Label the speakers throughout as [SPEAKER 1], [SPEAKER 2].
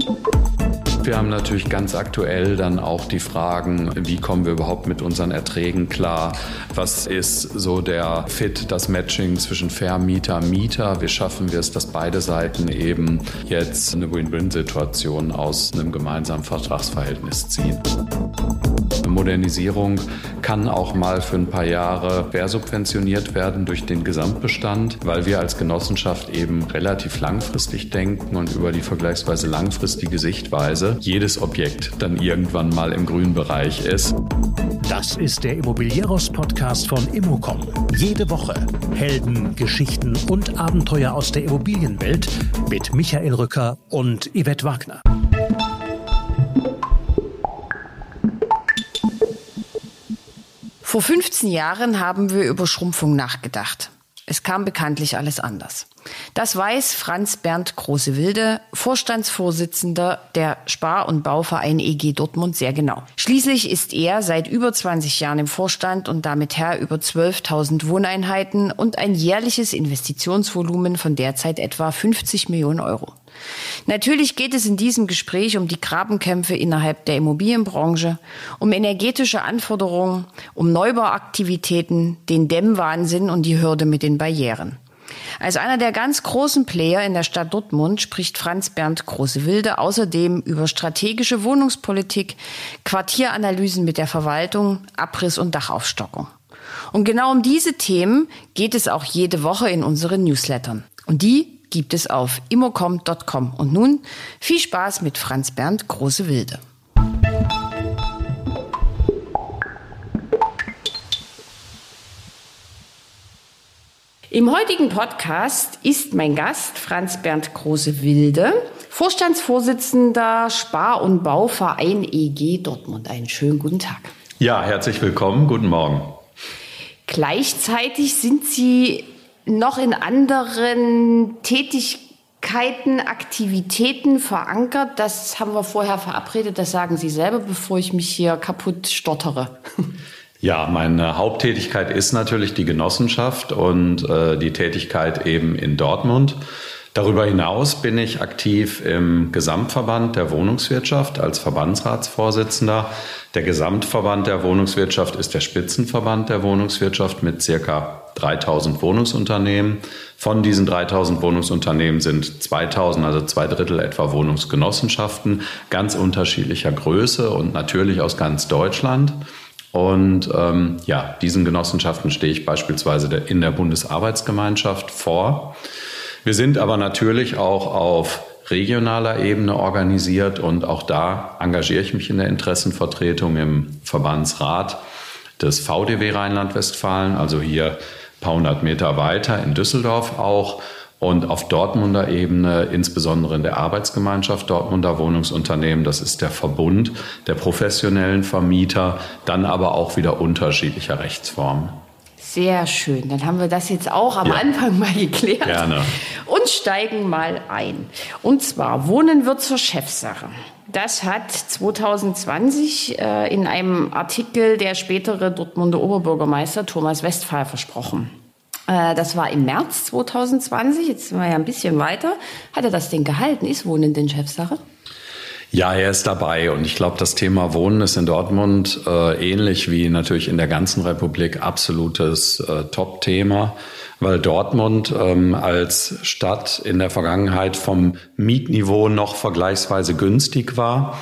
[SPEAKER 1] Thank you. Wir haben natürlich ganz aktuell dann auch die Fragen, wie kommen wir überhaupt mit unseren Erträgen klar? Was ist so der Fit, das Matching zwischen Vermieter, Mieter? Wie schaffen wir es, dass beide Seiten eben jetzt eine Win-Win-Situation aus einem gemeinsamen Vertragsverhältnis ziehen? Modernisierung kann auch mal für ein paar Jahre quersubventioniert werden durch den Gesamtbestand, weil wir als Genossenschaft eben relativ langfristig denken und über die vergleichsweise langfristige Sichtweise jedes Objekt dann irgendwann mal im grünen Bereich ist.
[SPEAKER 2] Das ist der Immobilieros-Podcast von Immocom. Jede Woche Helden, Geschichten und Abenteuer aus der Immobilienwelt mit Michael Rücker und Yvette Wagner.
[SPEAKER 3] Vor 15 Jahren haben wir über Schrumpfung nachgedacht. Es kam bekanntlich alles anders. Das weiß Franz Bernd Große-Wilde, Vorstandsvorsitzender der Spar- und Bauverein EG Dortmund, sehr genau. Schließlich ist er seit über 20 Jahren im Vorstand und damit Herr über 12.000 Wohneinheiten und ein jährliches Investitionsvolumen von derzeit etwa 50 Millionen Euro. Natürlich geht es in diesem Gespräch um die Grabenkämpfe innerhalb der Immobilienbranche, um energetische Anforderungen, um Neubauaktivitäten, den Dämmwahnsinn und die Hürde mit den Barrieren. Als einer der ganz großen Player in der Stadt Dortmund spricht Franz Bernd Große-Wilde außerdem über strategische Wohnungspolitik, Quartieranalysen mit der Verwaltung, Abriss und Dachaufstockung. Und genau um diese Themen geht es auch jede Woche in unseren Newslettern. Und die gibt es auf immocom.com. Und nun viel Spaß mit Franz Bernd Große Wilde. Im heutigen Podcast ist mein Gast Franz Bernd Große-Wilde, Vorstandsvorsitzender Spar- und Bauverein EG Dortmund. Einen schönen guten Tag.
[SPEAKER 1] Ja, herzlich willkommen. Guten Morgen.
[SPEAKER 3] Gleichzeitig sind Sie noch in anderen Tätigkeiten, Aktivitäten verankert. Das haben wir vorher verabredet. Das sagen Sie selber, bevor ich mich hier kaputt stottere.
[SPEAKER 1] Ja, meine Haupttätigkeit ist natürlich die Genossenschaft und äh, die Tätigkeit eben in Dortmund. Darüber hinaus bin ich aktiv im Gesamtverband der Wohnungswirtschaft als Verbandsratsvorsitzender. Der Gesamtverband der Wohnungswirtschaft ist der Spitzenverband der Wohnungswirtschaft mit circa 3000 Wohnungsunternehmen. Von diesen 3000 Wohnungsunternehmen sind 2000, also zwei Drittel etwa Wohnungsgenossenschaften, ganz unterschiedlicher Größe und natürlich aus ganz Deutschland. Und ähm, ja, diesen Genossenschaften stehe ich beispielsweise in der Bundesarbeitsgemeinschaft vor. Wir sind aber natürlich auch auf regionaler Ebene organisiert und auch da engagiere ich mich in der Interessenvertretung im Verbandsrat des VDW Rheinland-Westfalen, also hier ein paar hundert Meter weiter in Düsseldorf auch und auf Dortmunder Ebene, insbesondere in der Arbeitsgemeinschaft Dortmunder Wohnungsunternehmen, das ist der Verbund der professionellen Vermieter, dann aber auch wieder unterschiedlicher Rechtsformen.
[SPEAKER 3] Sehr schön. Dann haben wir das jetzt auch am ja. Anfang mal geklärt.
[SPEAKER 1] Gerne.
[SPEAKER 3] Und steigen mal ein. Und zwar, Wohnen wird zur Chefsache. Das hat 2020 äh, in einem Artikel der spätere Dortmunder Oberbürgermeister Thomas Westphal versprochen. Äh, das war im März 2020, jetzt sind wir ja ein bisschen weiter. Hat er das denn gehalten? Ist Wohnen denn Chefsache?
[SPEAKER 1] Ja, er ist dabei und ich glaube, das Thema Wohnen ist in Dortmund äh, ähnlich wie natürlich in der ganzen Republik absolutes äh, Top-Thema, weil Dortmund ähm, als Stadt in der Vergangenheit vom Mietniveau noch vergleichsweise günstig war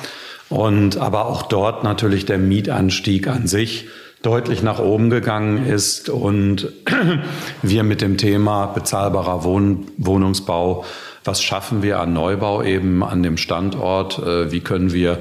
[SPEAKER 1] und aber auch dort natürlich der Mietanstieg an sich deutlich nach oben gegangen ist und wir mit dem Thema bezahlbarer Wohn Wohnungsbau, was schaffen wir an Neubau eben an dem Standort, äh, wie können wir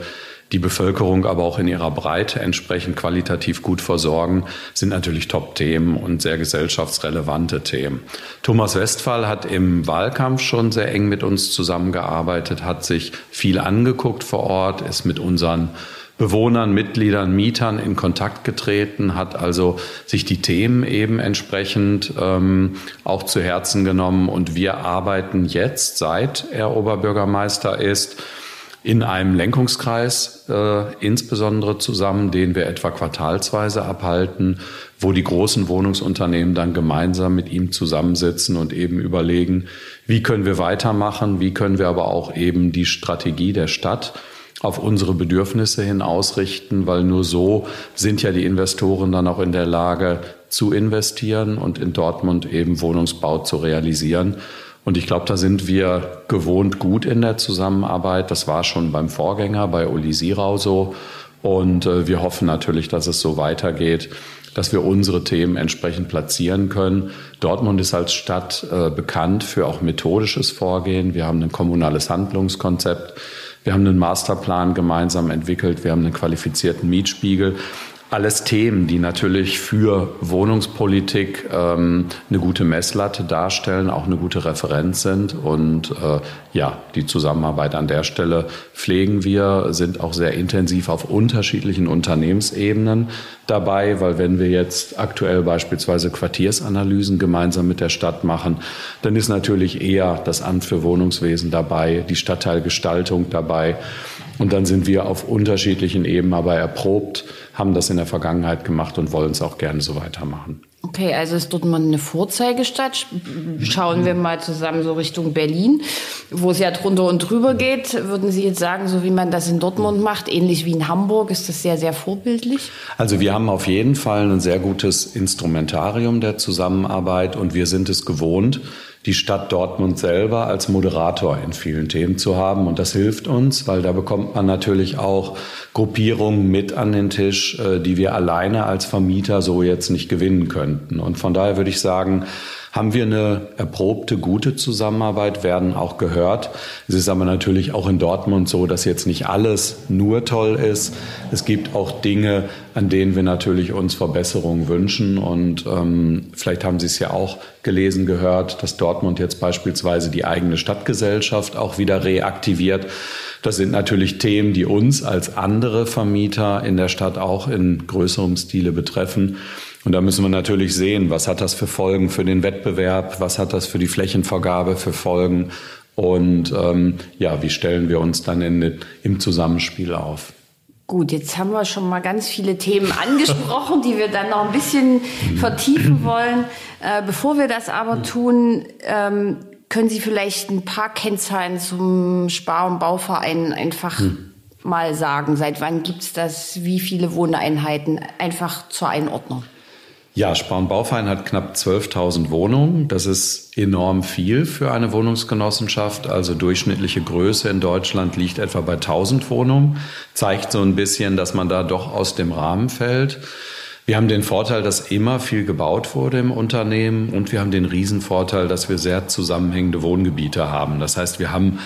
[SPEAKER 1] die Bevölkerung aber auch in ihrer Breite entsprechend qualitativ gut versorgen, sind natürlich Top-Themen und sehr gesellschaftsrelevante Themen. Thomas Westphal hat im Wahlkampf schon sehr eng mit uns zusammengearbeitet, hat sich viel angeguckt vor Ort, ist mit unseren Bewohnern, Mitgliedern, Mietern in Kontakt getreten, hat also sich die Themen eben entsprechend ähm, auch zu Herzen genommen. Und wir arbeiten jetzt, seit er Oberbürgermeister ist, in einem Lenkungskreis äh, insbesondere zusammen, den wir etwa quartalsweise abhalten, wo die großen Wohnungsunternehmen dann gemeinsam mit ihm zusammensitzen und eben überlegen, wie können wir weitermachen, wie können wir aber auch eben die Strategie der Stadt auf unsere Bedürfnisse hin ausrichten, weil nur so sind ja die Investoren dann auch in der Lage zu investieren und in Dortmund eben Wohnungsbau zu realisieren. Und ich glaube, da sind wir gewohnt gut in der Zusammenarbeit. Das war schon beim Vorgänger, bei Uli Sirau so. Und äh, wir hoffen natürlich, dass es so weitergeht, dass wir unsere Themen entsprechend platzieren können. Dortmund ist als Stadt äh, bekannt für auch methodisches Vorgehen. Wir haben ein kommunales Handlungskonzept. Wir haben einen Masterplan gemeinsam entwickelt. Wir haben einen qualifizierten Mietspiegel alles Themen, die natürlich für Wohnungspolitik ähm, eine gute Messlatte darstellen, auch eine gute Referenz sind. Und äh, ja, die Zusammenarbeit an der Stelle pflegen wir, sind auch sehr intensiv auf unterschiedlichen Unternehmensebenen dabei, weil wenn wir jetzt aktuell beispielsweise Quartiersanalysen gemeinsam mit der Stadt machen, dann ist natürlich eher das Amt für Wohnungswesen dabei, die Stadtteilgestaltung dabei. Und dann sind wir auf unterschiedlichen Ebenen aber erprobt, haben das in der Vergangenheit gemacht und wollen es auch gerne so weitermachen.
[SPEAKER 3] Okay, also ist dort mal eine Vorzeigestadt. Schauen wir mal zusammen so Richtung Berlin, wo es ja drunter und drüber geht. Würden Sie jetzt sagen, so wie man das in Dortmund macht, ähnlich wie in Hamburg, ist das sehr, sehr vorbildlich?
[SPEAKER 1] Also wir haben auf jeden Fall ein sehr gutes Instrumentarium der Zusammenarbeit und wir sind es gewohnt, die Stadt Dortmund selber als Moderator in vielen Themen zu haben. Und das hilft uns, weil da bekommt man natürlich auch Gruppierungen mit an den Tisch, äh, die wir alleine als Vermieter so jetzt nicht gewinnen könnten. Und von daher würde ich sagen, haben wir eine erprobte, gute Zusammenarbeit, werden auch gehört. Es ist aber natürlich auch in Dortmund so, dass jetzt nicht alles nur toll ist. Es gibt auch Dinge, an denen wir natürlich uns Verbesserungen wünschen. Und ähm, vielleicht haben Sie es ja auch gelesen, gehört, dass Dortmund jetzt beispielsweise die eigene Stadtgesellschaft auch wieder reaktiviert. Das sind natürlich Themen, die uns als andere Vermieter in der Stadt auch in größerem Stile betreffen. Und da müssen wir natürlich sehen, was hat das für Folgen für den Wettbewerb, was hat das für die Flächenvergabe für Folgen und ähm, ja, wie stellen wir uns dann in, im Zusammenspiel auf.
[SPEAKER 3] Gut, jetzt haben wir schon mal ganz viele Themen angesprochen, die wir dann noch ein bisschen vertiefen wollen. Äh, bevor wir das aber tun, ähm, können Sie vielleicht ein paar Kennzahlen zum Spar- und Bauverein einfach hm. mal sagen? Seit wann gibt es das? Wie viele Wohneinheiten? Einfach zur Einordnung.
[SPEAKER 1] Ja, Bauverein hat knapp 12.000 Wohnungen. Das ist enorm viel für eine Wohnungsgenossenschaft. Also durchschnittliche Größe in Deutschland liegt etwa bei 1.000 Wohnungen. Zeigt so ein bisschen, dass man da doch aus dem Rahmen fällt. Wir haben den Vorteil, dass immer viel gebaut wurde im Unternehmen und wir haben den Riesenvorteil, dass wir sehr zusammenhängende Wohngebiete haben. Das heißt, wir haben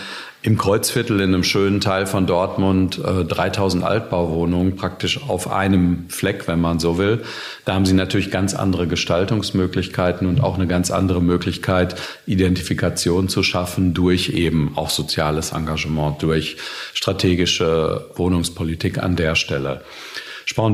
[SPEAKER 1] im Kreuzviertel in einem schönen Teil von Dortmund äh, 3000 Altbauwohnungen praktisch auf einem Fleck, wenn man so will. Da haben sie natürlich ganz andere Gestaltungsmöglichkeiten und auch eine ganz andere Möglichkeit, Identifikation zu schaffen durch eben auch soziales Engagement, durch strategische Wohnungspolitik an der Stelle.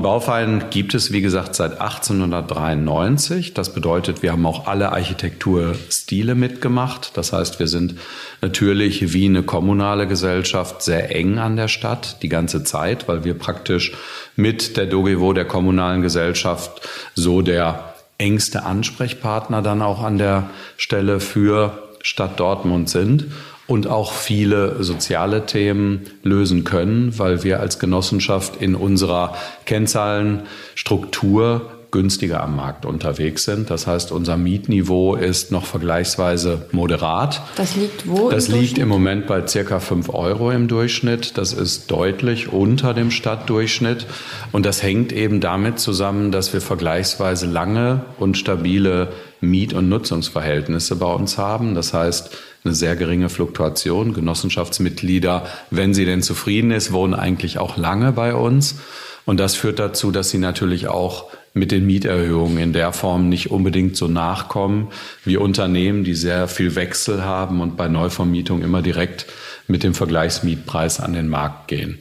[SPEAKER 1] Bauverein gibt es, wie gesagt, seit 1893. Das bedeutet, wir haben auch alle Architekturstile mitgemacht. Das heißt, wir sind natürlich wie eine kommunale Gesellschaft sehr eng an der Stadt die ganze Zeit, weil wir praktisch mit der Dogevo, der kommunalen Gesellschaft, so der engste Ansprechpartner dann auch an der Stelle für Stadt Dortmund sind und auch viele soziale Themen lösen können, weil wir als Genossenschaft in unserer Kennzahlenstruktur günstiger am Markt unterwegs sind. Das heißt, unser Mietniveau ist noch vergleichsweise moderat.
[SPEAKER 3] Das liegt wo?
[SPEAKER 1] Das im liegt im Moment bei circa 5 Euro im Durchschnitt. Das ist deutlich unter dem Stadtdurchschnitt. Und das hängt eben damit zusammen, dass wir vergleichsweise lange und stabile Miet- und Nutzungsverhältnisse bei uns haben. Das heißt, eine sehr geringe Fluktuation. Genossenschaftsmitglieder, wenn sie denn zufrieden ist, wohnen eigentlich auch lange bei uns. Und das führt dazu, dass sie natürlich auch mit den Mieterhöhungen in der Form nicht unbedingt so nachkommen wie Unternehmen, die sehr viel Wechsel haben und bei Neuvermietung immer direkt mit dem Vergleichsmietpreis an den Markt gehen.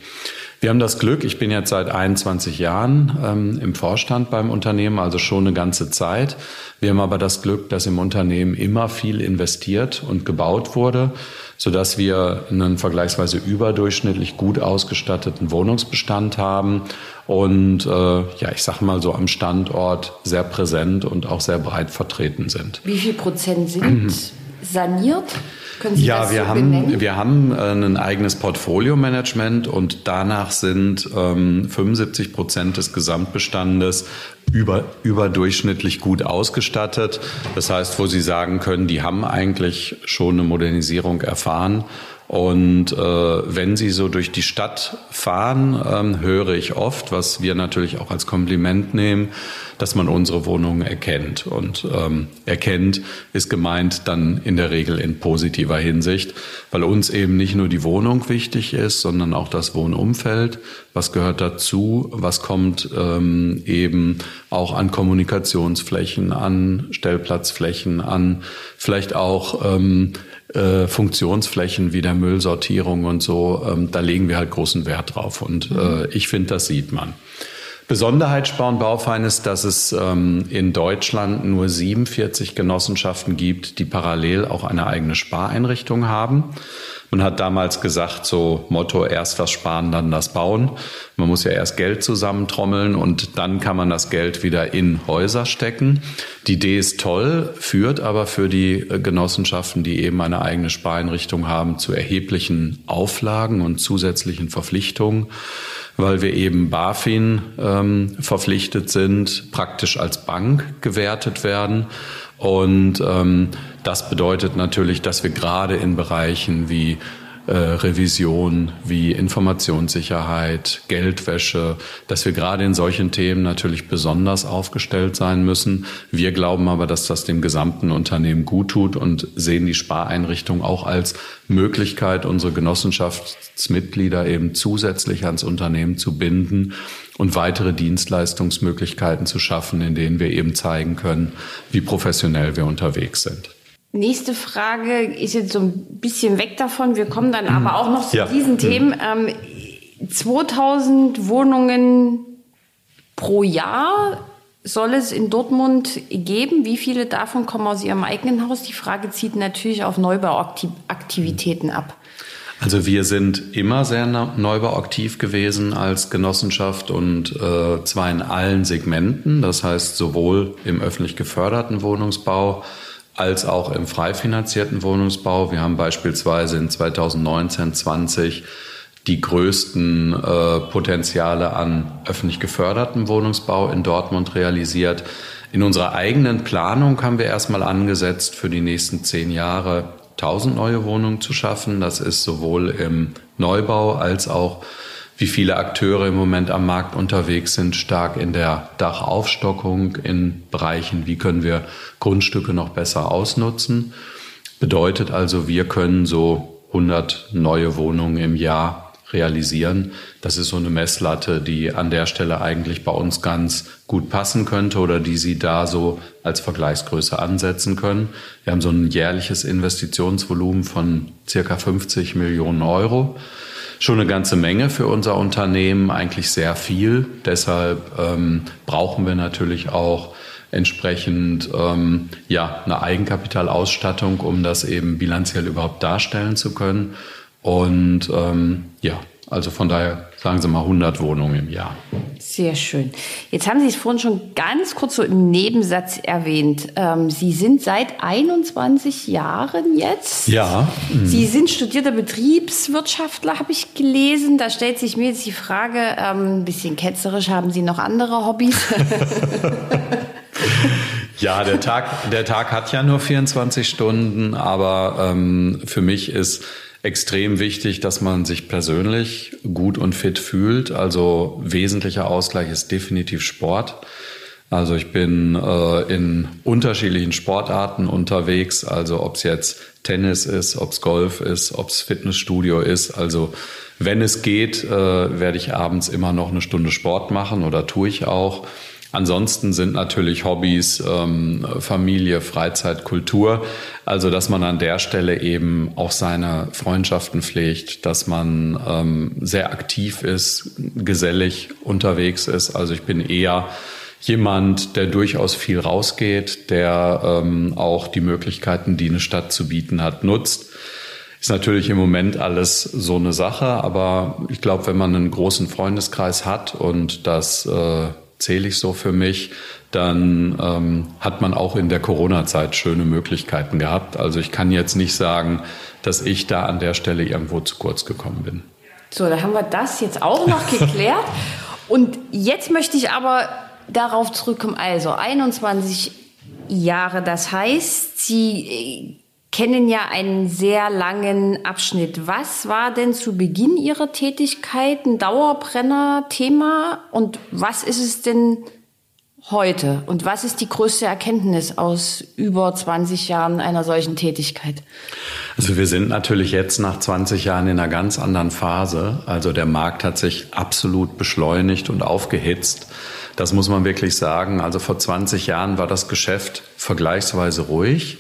[SPEAKER 1] Wir haben das Glück, ich bin jetzt seit 21 Jahren ähm, im Vorstand beim Unternehmen, also schon eine ganze Zeit. Wir haben aber das Glück, dass im Unternehmen immer viel investiert und gebaut wurde. sodass wir einen vergleichsweise überdurchschnittlich gut ausgestatteten Wohnungsbestand haben und äh, ja, ich sag mal so am Standort sehr präsent und auch sehr breit vertreten sind.
[SPEAKER 3] Wie viel Prozent sind saniert?
[SPEAKER 1] Können Sie ja, wir so haben benennen? wir haben äh, ein eigenes Portfolio-Management und danach sind ähm, 75 Prozent des Gesamtbestandes über, überdurchschnittlich gut ausgestattet. Das heißt, wo Sie sagen können, die haben eigentlich schon eine Modernisierung erfahren und äh, wenn Sie so durch die Stadt fahren, ähm, höre ich oft, was wir natürlich auch als Kompliment nehmen, dass man unsere Wohnungen erkennt. Und ähm, erkennt ist gemeint dann in der Regel in positiver Hinsicht, weil uns eben nicht nur die Wohnung wichtig ist, sondern auch das Wohnumfeld. Was gehört dazu? Was kommt ähm, eben auch an Kommunikationsflächen, an Stellplatzflächen, an vielleicht auch ähm, äh, Funktionsflächen wie der Müllsortierung und so, ähm, da legen wir halt großen Wert drauf. Und äh, ich finde, das sieht man. Besonderheit Spar- und Baufein ist, dass es ähm, in Deutschland nur 47 Genossenschaften gibt, die parallel auch eine eigene Spareinrichtung haben. Man hat damals gesagt, so Motto, erst das Sparen, dann das Bauen. Man muss ja erst Geld zusammentrommeln und dann kann man das Geld wieder in Häuser stecken. Die Idee ist toll, führt aber für die äh, Genossenschaften, die eben eine eigene Spareinrichtung haben, zu erheblichen Auflagen und zusätzlichen Verpflichtungen weil wir eben BaFin ähm, verpflichtet sind, praktisch als Bank gewertet werden. Und ähm, das bedeutet natürlich, dass wir gerade in Bereichen wie äh, Revision, wie Informationssicherheit, Geldwäsche, dass wir gerade in solchen Themen natürlich besonders aufgestellt sein müssen. Wir glauben aber, dass das dem gesamten Unternehmen gut tut und sehen die Spareinrichtung auch als Möglichkeit, unsere Genossenschaftsmitglieder eben zusätzlich ans Unternehmen zu binden und weitere Dienstleistungsmöglichkeiten zu schaffen, in denen wir eben zeigen können, wie professionell wir unterwegs sind.
[SPEAKER 3] Nächste Frage ist jetzt so ein bisschen weg davon. Wir kommen dann aber auch noch zu ja. diesen Themen. Ähm, 2000 Wohnungen pro Jahr soll es in Dortmund geben. Wie viele davon kommen aus Ihrem eigenen Haus? Die Frage zieht natürlich auf Neubauaktivitäten ab.
[SPEAKER 1] Also wir sind immer sehr neubauaktiv gewesen als Genossenschaft und äh, zwar in allen Segmenten, das heißt sowohl im öffentlich geförderten Wohnungsbau als auch im frei finanzierten Wohnungsbau. Wir haben beispielsweise in 2019, 20 die größten äh, Potenziale an öffentlich geförderten Wohnungsbau in Dortmund realisiert. In unserer eigenen Planung haben wir erstmal angesetzt, für die nächsten zehn Jahre 1000 neue Wohnungen zu schaffen. Das ist sowohl im Neubau als auch wie viele Akteure im Moment am Markt unterwegs sind, stark in der Dachaufstockung, in Bereichen, wie können wir Grundstücke noch besser ausnutzen. Bedeutet also, wir können so 100 neue Wohnungen im Jahr realisieren. Das ist so eine Messlatte, die an der Stelle eigentlich bei uns ganz gut passen könnte oder die Sie da so als Vergleichsgröße ansetzen können. Wir haben so ein jährliches Investitionsvolumen von circa 50 Millionen Euro schon eine ganze Menge für unser Unternehmen, eigentlich sehr viel. Deshalb ähm, brauchen wir natürlich auch entsprechend ähm, ja eine Eigenkapitalausstattung, um das eben bilanziell überhaupt darstellen zu können. Und ähm, ja, also von daher sagen Sie mal 100 Wohnungen im Jahr.
[SPEAKER 3] Sehr schön. Jetzt haben Sie es vorhin schon ganz kurz so im Nebensatz erwähnt. Ähm, Sie sind seit 21 Jahren jetzt.
[SPEAKER 1] Ja.
[SPEAKER 3] Mhm. Sie sind studierter Betriebswirtschaftler, habe ich gelesen. Da stellt sich mir jetzt die Frage, ähm, ein bisschen ketzerisch, haben Sie noch andere Hobbys?
[SPEAKER 1] Ja, der Tag, der Tag hat ja nur 24 Stunden, aber ähm, für mich ist extrem wichtig, dass man sich persönlich gut und fit fühlt. Also wesentlicher Ausgleich ist definitiv Sport. Also ich bin äh, in unterschiedlichen Sportarten unterwegs, also ob es jetzt Tennis ist, ob es Golf ist, ob es Fitnessstudio ist. Also wenn es geht, äh, werde ich abends immer noch eine Stunde Sport machen oder tue ich auch. Ansonsten sind natürlich Hobbys, ähm, Familie, Freizeit, Kultur. Also, dass man an der Stelle eben auch seine Freundschaften pflegt, dass man ähm, sehr aktiv ist, gesellig unterwegs ist. Also ich bin eher jemand, der durchaus viel rausgeht, der ähm, auch die Möglichkeiten, die eine Stadt zu bieten hat, nutzt. Ist natürlich im Moment alles so eine Sache, aber ich glaube, wenn man einen großen Freundeskreis hat und das äh, zähle ich so für mich, dann ähm, hat man auch in der Corona-Zeit schöne Möglichkeiten gehabt. Also ich kann jetzt nicht sagen, dass ich da an der Stelle irgendwo zu kurz gekommen bin.
[SPEAKER 3] So, da haben wir das jetzt auch noch geklärt. Und jetzt möchte ich aber darauf zurückkommen. Also 21 Jahre, das heißt, Sie äh, kennen ja einen sehr langen Abschnitt. Was war denn zu Beginn Ihrer Tätigkeit ein Dauerbrenner-Thema und was ist es denn heute? Und was ist die größte Erkenntnis aus über 20 Jahren einer solchen Tätigkeit?
[SPEAKER 1] Also wir sind natürlich jetzt nach 20 Jahren in einer ganz anderen Phase. Also der Markt hat sich absolut beschleunigt und aufgehitzt. Das muss man wirklich sagen. Also vor 20 Jahren war das Geschäft vergleichsweise ruhig.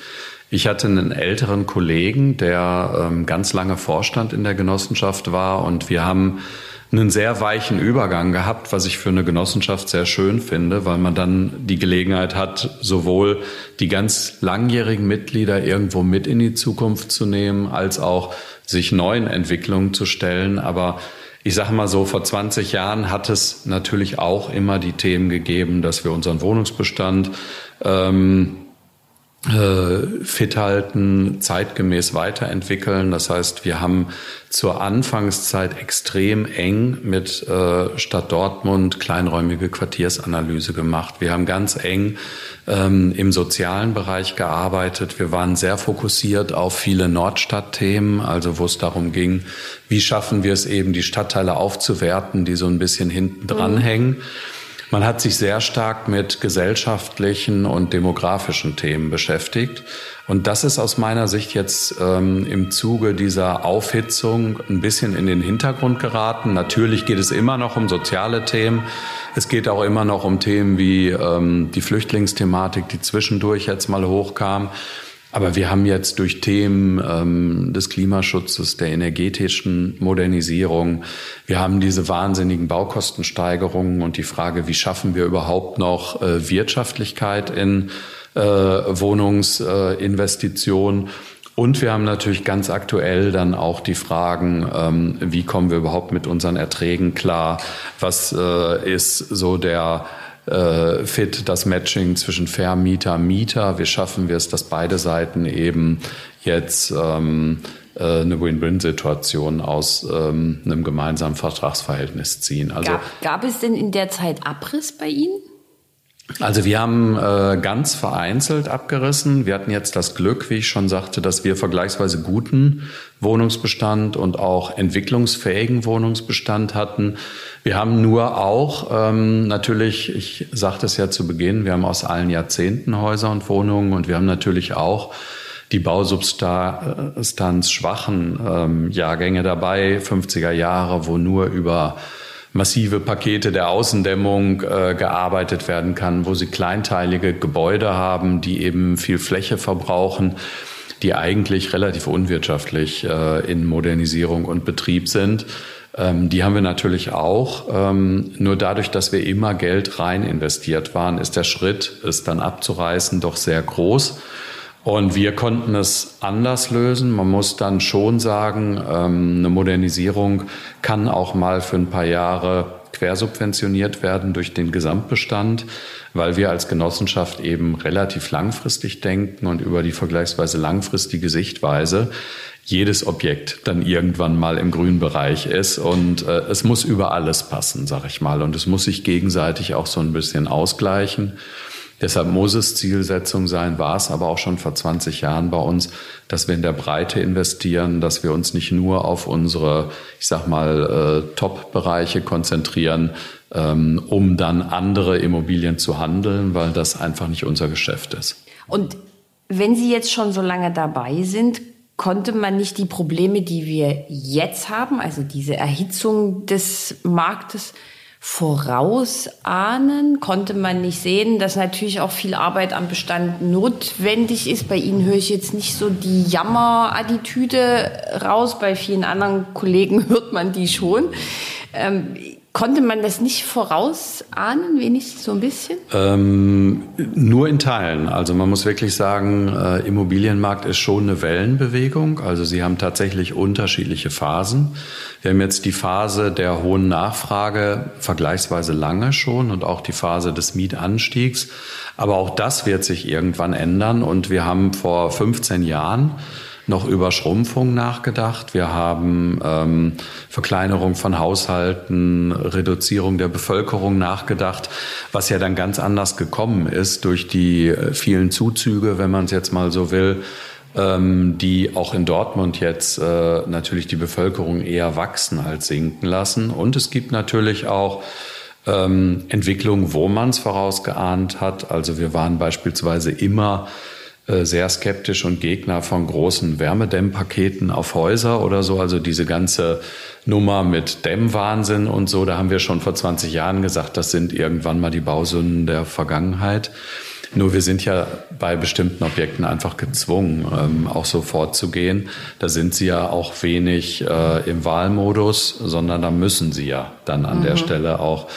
[SPEAKER 1] Ich hatte einen älteren Kollegen, der ähm, ganz lange Vorstand in der Genossenschaft war und wir haben einen sehr weichen Übergang gehabt, was ich für eine Genossenschaft sehr schön finde, weil man dann die Gelegenheit hat, sowohl die ganz langjährigen Mitglieder irgendwo mit in die Zukunft zu nehmen, als auch sich neuen Entwicklungen zu stellen. Aber ich sage mal so, vor 20 Jahren hat es natürlich auch immer die Themen gegeben, dass wir unseren Wohnungsbestand ähm, äh, fit halten, zeitgemäß weiterentwickeln. Das heißt, wir haben zur Anfangszeit extrem eng mit äh, Stadt Dortmund kleinräumige Quartiersanalyse gemacht. Wir haben ganz eng ähm, im sozialen Bereich gearbeitet. Wir waren sehr fokussiert auf viele Nordstadtthemen, also wo es darum ging, wie schaffen wir es eben, die Stadtteile aufzuwerten, die so ein bisschen hinten dran mhm. hängen. Man hat sich sehr stark mit gesellschaftlichen und demografischen Themen beschäftigt. Und das ist aus meiner Sicht jetzt ähm, im Zuge dieser Aufhitzung ein bisschen in den Hintergrund geraten. Natürlich geht es immer noch um soziale Themen. Es geht auch immer noch um Themen wie ähm, die Flüchtlingsthematik, die zwischendurch jetzt mal hochkam. Aber wir haben jetzt durch Themen ähm, des Klimaschutzes, der energetischen Modernisierung, wir haben diese wahnsinnigen Baukostensteigerungen und die Frage, wie schaffen wir überhaupt noch äh, Wirtschaftlichkeit in äh, Wohnungsinvestitionen. Äh, und wir haben natürlich ganz aktuell dann auch die Fragen, ähm, wie kommen wir überhaupt mit unseren Erträgen klar? Was äh, ist so der äh, fit das Matching zwischen Vermieter, Mieter. Wie schaffen wir es, dass beide Seiten eben jetzt ähm, äh, eine Win-Win-Situation aus ähm, einem gemeinsamen Vertragsverhältnis ziehen.
[SPEAKER 3] Also, gab, gab es denn in der Zeit Abriss bei Ihnen?
[SPEAKER 1] Also wir haben äh, ganz vereinzelt abgerissen. Wir hatten jetzt das Glück, wie ich schon sagte, dass wir vergleichsweise guten Wohnungsbestand und auch entwicklungsfähigen Wohnungsbestand hatten. Wir haben nur auch ähm, natürlich, ich sagte es ja zu Beginn, wir haben aus allen Jahrzehnten Häuser und Wohnungen und wir haben natürlich auch die Bausubstanz schwachen ähm, Jahrgänge dabei, 50er Jahre, wo nur über massive Pakete der Außendämmung äh, gearbeitet werden kann, wo sie kleinteilige Gebäude haben, die eben viel Fläche verbrauchen, die eigentlich relativ unwirtschaftlich äh, in Modernisierung und Betrieb sind. Ähm, die haben wir natürlich auch. Ähm, nur dadurch, dass wir immer Geld rein investiert waren, ist der Schritt, es dann abzureißen, doch sehr groß. Und wir konnten es anders lösen. Man muss dann schon sagen, ähm, eine Modernisierung kann auch mal für ein paar Jahre quersubventioniert werden durch den Gesamtbestand, weil wir als Genossenschaft eben relativ langfristig denken und über die vergleichsweise langfristige Sichtweise jedes Objekt dann irgendwann mal im grünen Bereich ist. Und äh, es muss über alles passen, sag ich mal. Und es muss sich gegenseitig auch so ein bisschen ausgleichen. Deshalb muss es Zielsetzung sein, war es aber auch schon vor 20 Jahren bei uns, dass wir in der Breite investieren, dass wir uns nicht nur auf unsere, ich sag mal, äh, Top-Bereiche konzentrieren, ähm, um dann andere Immobilien zu handeln, weil das einfach nicht unser Geschäft ist.
[SPEAKER 3] Und wenn Sie jetzt schon so lange dabei sind, konnte man nicht die Probleme, die wir jetzt haben, also diese Erhitzung des Marktes, vorausahnen? Konnte man nicht sehen, dass natürlich auch viel Arbeit am Bestand notwendig ist? Bei Ihnen höre ich jetzt nicht so die Jammerattitüde raus. Bei vielen anderen Kollegen hört man die schon. Ähm, Konnte man das nicht vorausahnen, wenigstens so ein bisschen?
[SPEAKER 1] Ähm, nur in Teilen. Also man muss wirklich sagen, äh, Immobilienmarkt ist schon eine Wellenbewegung. Also sie haben tatsächlich unterschiedliche Phasen. Wir haben jetzt die Phase der hohen Nachfrage vergleichsweise lange schon und auch die Phase des Mietanstiegs. Aber auch das wird sich irgendwann ändern. Und wir haben vor 15 Jahren noch über Schrumpfung nachgedacht. Wir haben ähm, Verkleinerung von Haushalten, Reduzierung der Bevölkerung nachgedacht, was ja dann ganz anders gekommen ist durch die äh, vielen Zuzüge, wenn man es jetzt mal so will, ähm, die auch in Dortmund jetzt äh, natürlich die Bevölkerung eher wachsen als sinken lassen. Und es gibt natürlich auch ähm, Entwicklungen, wo man es vorausgeahnt hat. Also wir waren beispielsweise immer sehr skeptisch und Gegner von großen Wärmedämmpaketen auf Häuser oder so. Also diese ganze Nummer mit Dämmwahnsinn und so, da haben wir schon vor 20 Jahren gesagt, das sind irgendwann mal die Bausünden der Vergangenheit. Nur wir sind ja bei bestimmten Objekten einfach gezwungen, ähm, auch so vorzugehen. Da sind sie ja auch wenig äh, im Wahlmodus, sondern da müssen sie ja dann an mhm. der Stelle auch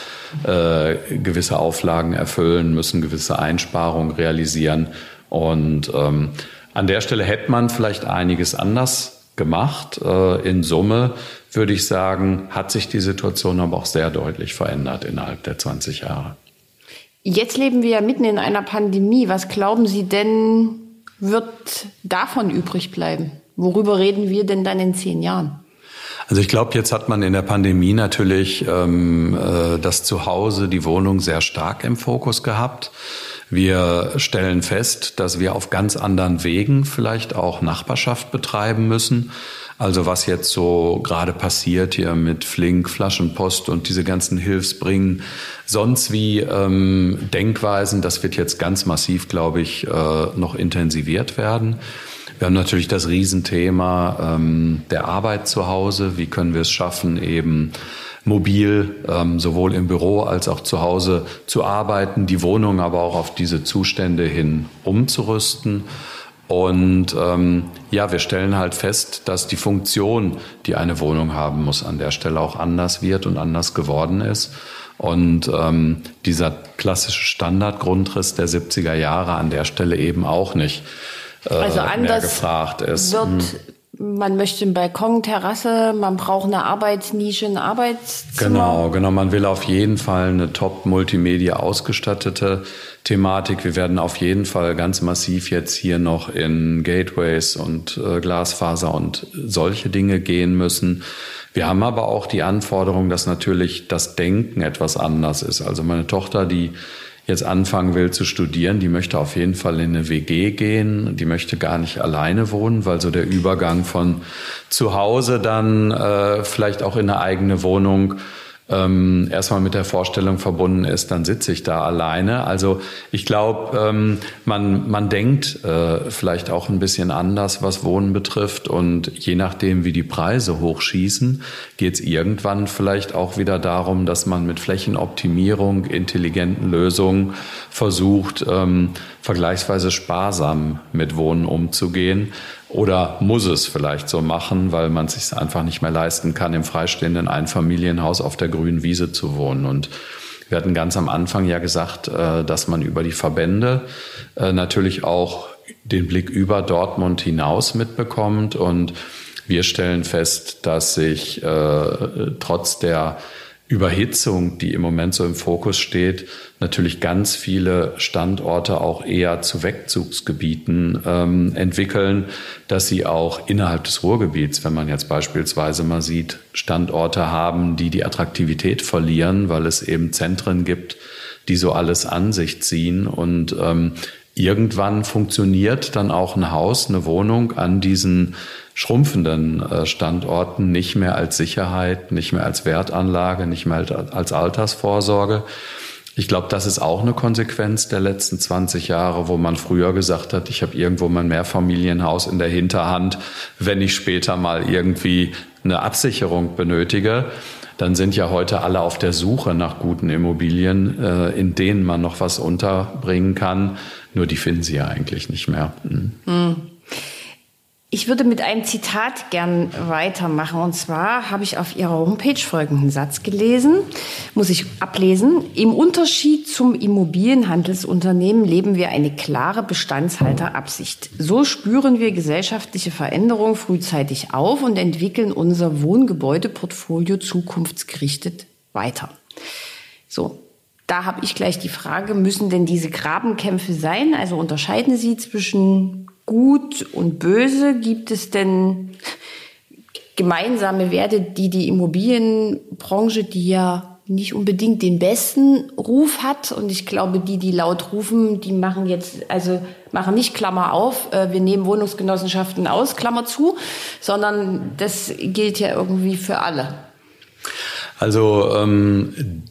[SPEAKER 1] äh, gewisse Auflagen erfüllen, müssen gewisse Einsparungen realisieren. Und ähm, an der Stelle hätte man vielleicht einiges anders gemacht. Äh, in Summe würde ich sagen, hat sich die Situation aber auch sehr deutlich verändert innerhalb der 20 Jahre.
[SPEAKER 3] Jetzt leben wir ja mitten in einer Pandemie. Was glauben Sie denn, wird davon übrig bleiben? Worüber reden wir denn dann in zehn Jahren?
[SPEAKER 1] Also ich glaube, jetzt hat man in der Pandemie natürlich ähm, äh, das Zuhause, die Wohnung sehr stark im Fokus gehabt. Wir stellen fest, dass wir auf ganz anderen Wegen vielleicht auch Nachbarschaft betreiben müssen. Also was jetzt so gerade passiert hier mit Flink, Flaschenpost und diese ganzen Hilfsbringen, sonst wie ähm, Denkweisen, das wird jetzt ganz massiv, glaube ich, äh, noch intensiviert werden. Wir haben natürlich das Riesenthema ähm, der Arbeit zu Hause. Wie können wir es schaffen, eben mobil, ähm, sowohl im Büro als auch zu Hause zu arbeiten, die Wohnung aber auch auf diese Zustände hin umzurüsten. Und ähm, ja, wir stellen halt fest, dass die Funktion, die eine Wohnung haben muss, an der Stelle auch anders wird und anders geworden ist. Und ähm, dieser klassische Standardgrundriss der 70er Jahre an der Stelle eben auch nicht
[SPEAKER 3] äh, also anders mehr gefragt ist. Wird hm man möchte einen Balkon, Terrasse, man braucht eine Arbeitsnische, ein Arbeitszimmer.
[SPEAKER 1] Genau, genau. Man will auf jeden Fall eine top Multimedia ausgestattete Thematik. Wir werden auf jeden Fall ganz massiv jetzt hier noch in Gateways und äh, Glasfaser und solche Dinge gehen müssen. Wir haben aber auch die Anforderung, dass natürlich das Denken etwas anders ist. Also meine Tochter, die jetzt anfangen will zu studieren, die möchte auf jeden Fall in eine WG gehen, die möchte gar nicht alleine wohnen, weil so der Übergang von zu Hause dann äh, vielleicht auch in eine eigene Wohnung ähm, erstmal mit der Vorstellung verbunden ist, dann sitze ich da alleine. Also ich glaube, ähm, man, man denkt äh, vielleicht auch ein bisschen anders, was Wohnen betrifft. Und je nachdem, wie die Preise hochschießen, geht es irgendwann vielleicht auch wieder darum, dass man mit Flächenoptimierung, intelligenten Lösungen versucht, ähm, vergleichsweise sparsam mit Wohnen umzugehen oder muss es vielleicht so machen, weil man es sich einfach nicht mehr leisten kann, im freistehenden Einfamilienhaus auf der grünen Wiese zu wohnen. Und wir hatten ganz am Anfang ja gesagt, äh, dass man über die Verbände äh, natürlich auch den Blick über Dortmund hinaus mitbekommt. Und wir stellen fest, dass sich äh, trotz der Überhitzung, die im Moment so im Fokus steht, natürlich ganz viele Standorte auch eher zu Wegzugsgebieten ähm, entwickeln, dass sie auch innerhalb des Ruhrgebiets, wenn man jetzt beispielsweise mal sieht, Standorte haben, die die Attraktivität verlieren, weil es eben Zentren gibt, die so alles an sich ziehen. Und ähm, irgendwann funktioniert dann auch ein Haus, eine Wohnung an diesen schrumpfenden äh, Standorten nicht mehr als Sicherheit, nicht mehr als Wertanlage, nicht mehr als Altersvorsorge. Ich glaube, das ist auch eine Konsequenz der letzten 20 Jahre, wo man früher gesagt hat, ich habe irgendwo mein Mehrfamilienhaus in der Hinterhand, wenn ich später mal irgendwie eine Absicherung benötige. Dann sind ja heute alle auf der Suche nach guten Immobilien, äh, in denen man noch was unterbringen kann. Nur die finden sie ja eigentlich nicht mehr. Mhm.
[SPEAKER 3] Ich würde mit einem Zitat gern weitermachen. Und zwar habe ich auf Ihrer Homepage folgenden Satz gelesen, muss ich ablesen. Im Unterschied zum Immobilienhandelsunternehmen leben wir eine klare Bestandshalterabsicht. So spüren wir gesellschaftliche Veränderungen frühzeitig auf und entwickeln unser Wohngebäudeportfolio zukunftsgerichtet weiter. So, da habe ich gleich die Frage, müssen denn diese Grabenkämpfe sein? Also unterscheiden Sie zwischen Gut und Böse? Gibt es denn gemeinsame Werte, die die Immobilienbranche, die ja nicht unbedingt den besten Ruf hat. Und ich glaube, die, die laut rufen, die machen jetzt, also machen nicht Klammer auf, äh, wir nehmen Wohnungsgenossenschaften aus, Klammer zu, sondern das gilt ja irgendwie für alle.
[SPEAKER 1] Also ähm,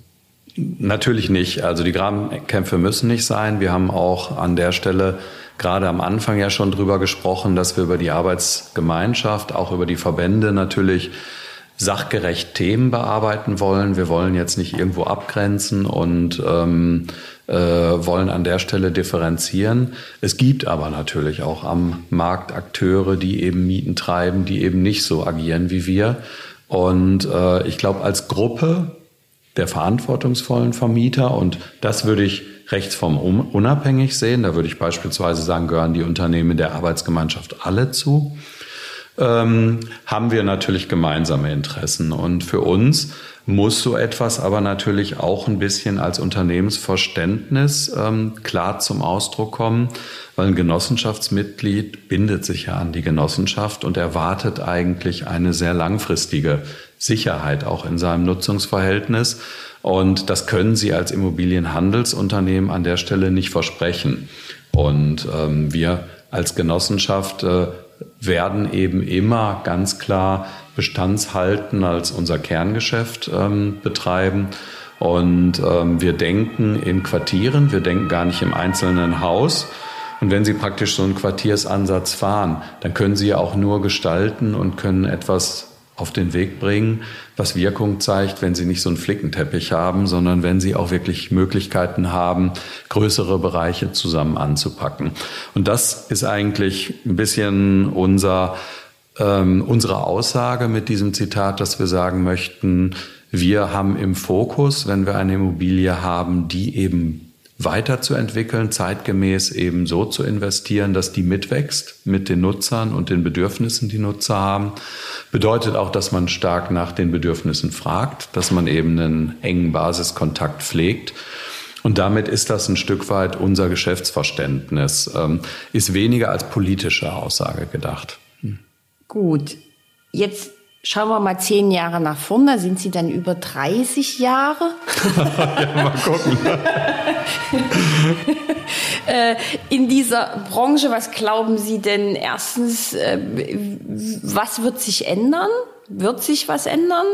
[SPEAKER 1] natürlich nicht. Also die Grabenkämpfe müssen nicht sein. Wir haben auch an der Stelle gerade am Anfang ja schon drüber gesprochen, dass wir über die Arbeitsgemeinschaft, auch über die Verbände natürlich sachgerecht Themen bearbeiten wollen. Wir wollen jetzt nicht irgendwo abgrenzen und ähm, äh, wollen an der Stelle differenzieren. Es gibt aber natürlich auch am Markt Akteure, die eben Mieten treiben, die eben nicht so agieren wie wir. Und äh, ich glaube, als Gruppe der verantwortungsvollen Vermieter, und das würde ich rechtsform unabhängig sehen. Da würde ich beispielsweise sagen, gehören die Unternehmen der Arbeitsgemeinschaft alle zu. Ähm, haben wir natürlich gemeinsame Interessen. Und für uns muss so etwas aber natürlich auch ein bisschen als Unternehmensverständnis ähm, klar zum Ausdruck kommen, weil ein Genossenschaftsmitglied bindet sich ja an die Genossenschaft und erwartet eigentlich eine sehr langfristige Sicherheit auch in seinem Nutzungsverhältnis. Und das können Sie als Immobilienhandelsunternehmen an der Stelle nicht versprechen. Und ähm, wir als Genossenschaft äh, werden eben immer ganz klar Bestandshalten als unser Kerngeschäft ähm, betreiben. Und ähm, wir denken in Quartieren, wir denken gar nicht im einzelnen Haus. Und wenn Sie praktisch so einen Quartiersansatz fahren, dann können Sie ja auch nur gestalten und können etwas auf den Weg bringen, was Wirkung zeigt, wenn sie nicht so einen Flickenteppich haben, sondern wenn sie auch wirklich Möglichkeiten haben, größere Bereiche zusammen anzupacken. Und das ist eigentlich ein bisschen unser, ähm, unsere Aussage mit diesem Zitat, dass wir sagen möchten, wir haben im Fokus, wenn wir eine Immobilie haben, die eben weiterzuentwickeln, zeitgemäß eben so zu investieren, dass die mitwächst mit den Nutzern und den Bedürfnissen, die Nutzer haben. Bedeutet auch, dass man stark nach den Bedürfnissen fragt, dass man eben einen engen Basiskontakt pflegt. Und damit ist das ein Stück weit unser Geschäftsverständnis, ähm, ist weniger als politische Aussage gedacht.
[SPEAKER 3] Gut. Jetzt Schauen wir mal zehn Jahre nach vorne, sind Sie dann über 30 Jahre? ja, mal gucken. Äh, in dieser Branche, was glauben Sie denn erstens, äh, was wird sich ändern? Wird sich was ändern?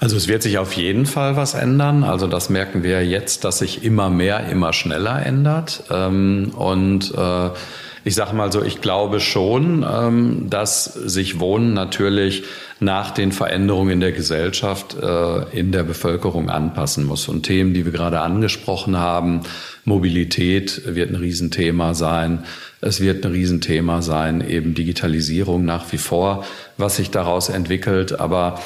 [SPEAKER 1] Also es wird sich auf jeden Fall was ändern. Also das merken wir jetzt, dass sich immer mehr, immer schneller ändert. Ähm, und äh, ich sage mal so, ich glaube schon, ähm, dass sich Wohnen natürlich nach den Veränderungen in der Gesellschaft, äh, in der Bevölkerung anpassen muss. Und Themen, die wir gerade angesprochen haben, Mobilität wird ein Riesenthema sein. Es wird ein Riesenthema sein, eben Digitalisierung nach wie vor, was sich daraus entwickelt. Aber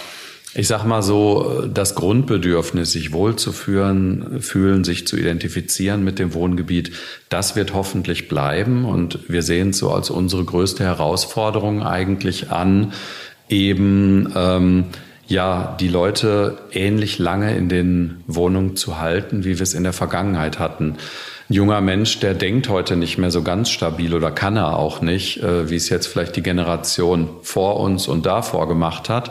[SPEAKER 1] ich sag mal so, das Grundbedürfnis, sich wohlzufühlen, fühlen, sich zu identifizieren mit dem Wohngebiet, das wird hoffentlich bleiben. Und wir sehen es so als unsere größte Herausforderung eigentlich an, eben ähm, ja die Leute ähnlich lange in den Wohnungen zu halten, wie wir es in der Vergangenheit hatten. Ein junger Mensch, der denkt heute nicht mehr so ganz stabil oder kann er auch nicht, äh, wie es jetzt vielleicht die Generation vor uns und davor gemacht hat.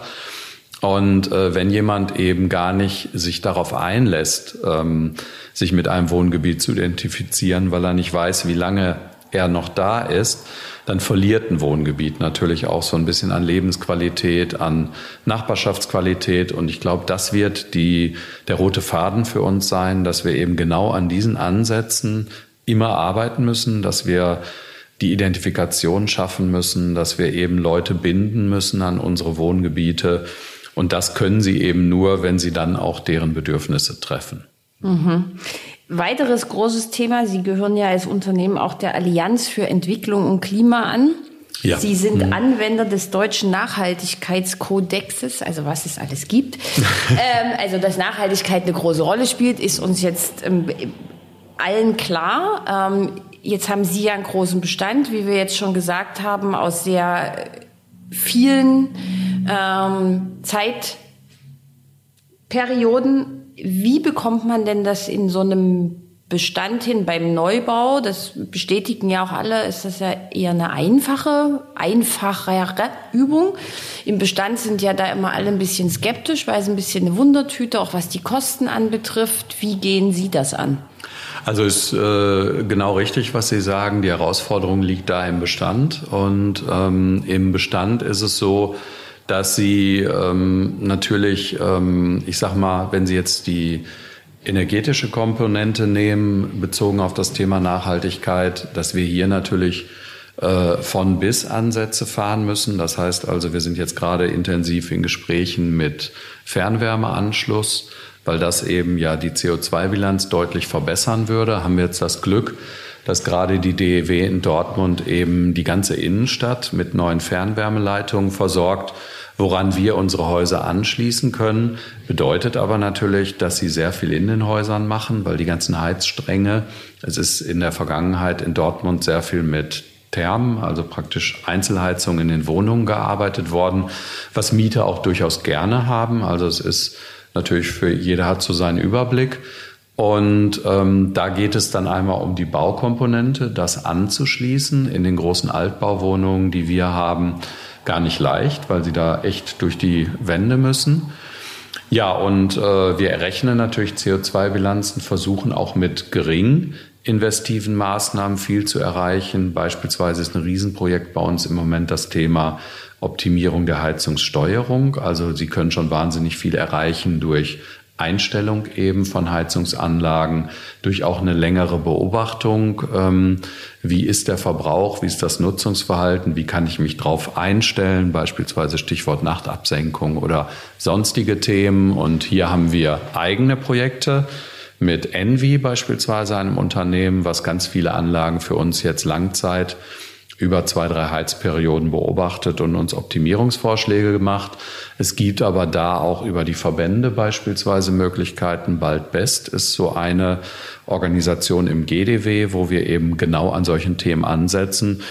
[SPEAKER 1] Und äh, wenn jemand eben gar nicht sich darauf einlässt, ähm, sich mit einem Wohngebiet zu identifizieren, weil er nicht weiß, wie lange er noch da ist, dann verliert ein Wohngebiet natürlich auch so ein bisschen an Lebensqualität, an Nachbarschaftsqualität. Und ich glaube, das wird die, der rote Faden für uns sein, dass wir eben genau an diesen Ansätzen immer arbeiten müssen, dass wir die Identifikation schaffen müssen, dass wir eben Leute binden müssen an unsere Wohngebiete und das können sie eben nur, wenn sie dann auch deren Bedürfnisse treffen.
[SPEAKER 3] Mhm. Weiteres großes Thema, Sie gehören ja als Unternehmen auch der Allianz für Entwicklung und Klima an. Ja. Sie sind mhm. Anwender des deutschen Nachhaltigkeitskodexes, also was es alles gibt. ähm, also, dass Nachhaltigkeit eine große Rolle spielt, ist uns jetzt ähm, allen klar. Ähm, jetzt haben Sie ja einen großen Bestand, wie wir jetzt schon gesagt haben, aus sehr vielen ähm, Zeitperioden. Wie bekommt man denn das in so einem Bestand hin beim Neubau, das bestätigen ja auch alle, ist das ja eher eine einfache, einfachere Übung. Im Bestand sind ja da immer alle ein bisschen skeptisch, weil es ein bisschen eine Wundertüte, auch was die Kosten anbetrifft. Wie gehen Sie das an?
[SPEAKER 1] Also ist äh, genau richtig, was Sie sagen. Die Herausforderung liegt da im Bestand. Und ähm, im Bestand ist es so, dass Sie ähm, natürlich, ähm, ich sag mal, wenn Sie jetzt die energetische Komponente nehmen, bezogen auf das Thema Nachhaltigkeit, dass wir hier natürlich äh, von bis Ansätze fahren müssen. Das heißt also, wir sind jetzt gerade intensiv in Gesprächen mit Fernwärmeanschluss, weil das eben ja die CO2-Bilanz deutlich verbessern würde. Haben wir jetzt das Glück, dass gerade die DEW in Dortmund eben die ganze Innenstadt mit neuen Fernwärmeleitungen versorgt woran wir unsere Häuser anschließen können. Bedeutet aber natürlich, dass sie sehr viel in den Häusern machen, weil die ganzen Heizstränge, es ist in der Vergangenheit in Dortmund sehr viel mit Thermen, also praktisch Einzelheizung in den Wohnungen gearbeitet worden, was Mieter auch durchaus gerne haben. Also es ist natürlich für jeder hat so seinen Überblick. Und ähm, da geht es dann einmal um die Baukomponente, das anzuschließen in den großen Altbauwohnungen, die wir haben gar nicht leicht, weil sie da echt durch die Wände müssen. Ja, und äh, wir errechnen natürlich CO2-Bilanzen, versuchen auch mit gering investiven Maßnahmen viel zu erreichen. Beispielsweise ist ein Riesenprojekt bei uns im Moment das Thema Optimierung der Heizungssteuerung. Also Sie können schon wahnsinnig viel erreichen durch Einstellung eben von Heizungsanlagen, durch auch eine längere Beobachtung. Ähm, wie ist der Verbrauch? Wie ist das Nutzungsverhalten? Wie kann ich mich darauf einstellen? Beispielsweise Stichwort Nachtabsenkung oder sonstige Themen. Und hier haben wir eigene Projekte mit Envy beispielsweise einem Unternehmen, was ganz viele Anlagen für uns jetzt Langzeit über zwei, drei Heizperioden beobachtet und uns Optimierungsvorschläge gemacht. Es gibt aber da auch über die Verbände beispielsweise Möglichkeiten. Bald Best ist so eine Organisation im GDW, wo wir eben genau an solchen Themen ansetzen.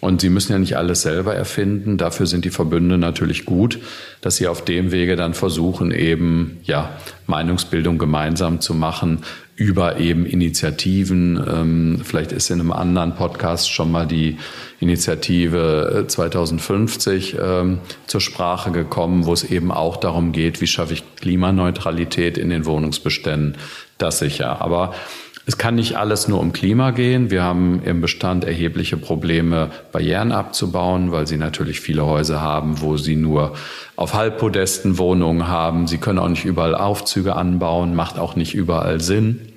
[SPEAKER 1] Und Sie müssen ja nicht alles selber erfinden. Dafür sind die Verbünde natürlich gut, dass sie auf dem Wege dann versuchen, eben, ja, Meinungsbildung gemeinsam zu machen über eben Initiativen. Ähm, vielleicht ist in einem anderen Podcast schon mal die Initiative 2050 äh, ähm, zur Sprache gekommen, wo es eben auch darum geht, wie schaffe ich Klimaneutralität in den Wohnungsbeständen. Das sicher. Aber es kann nicht alles nur um Klima gehen. Wir haben im Bestand erhebliche Probleme, Barrieren abzubauen, weil sie natürlich viele Häuser haben, wo sie nur auf Halbpodesten Wohnungen haben. Sie können auch nicht überall Aufzüge anbauen, macht auch nicht überall Sinn.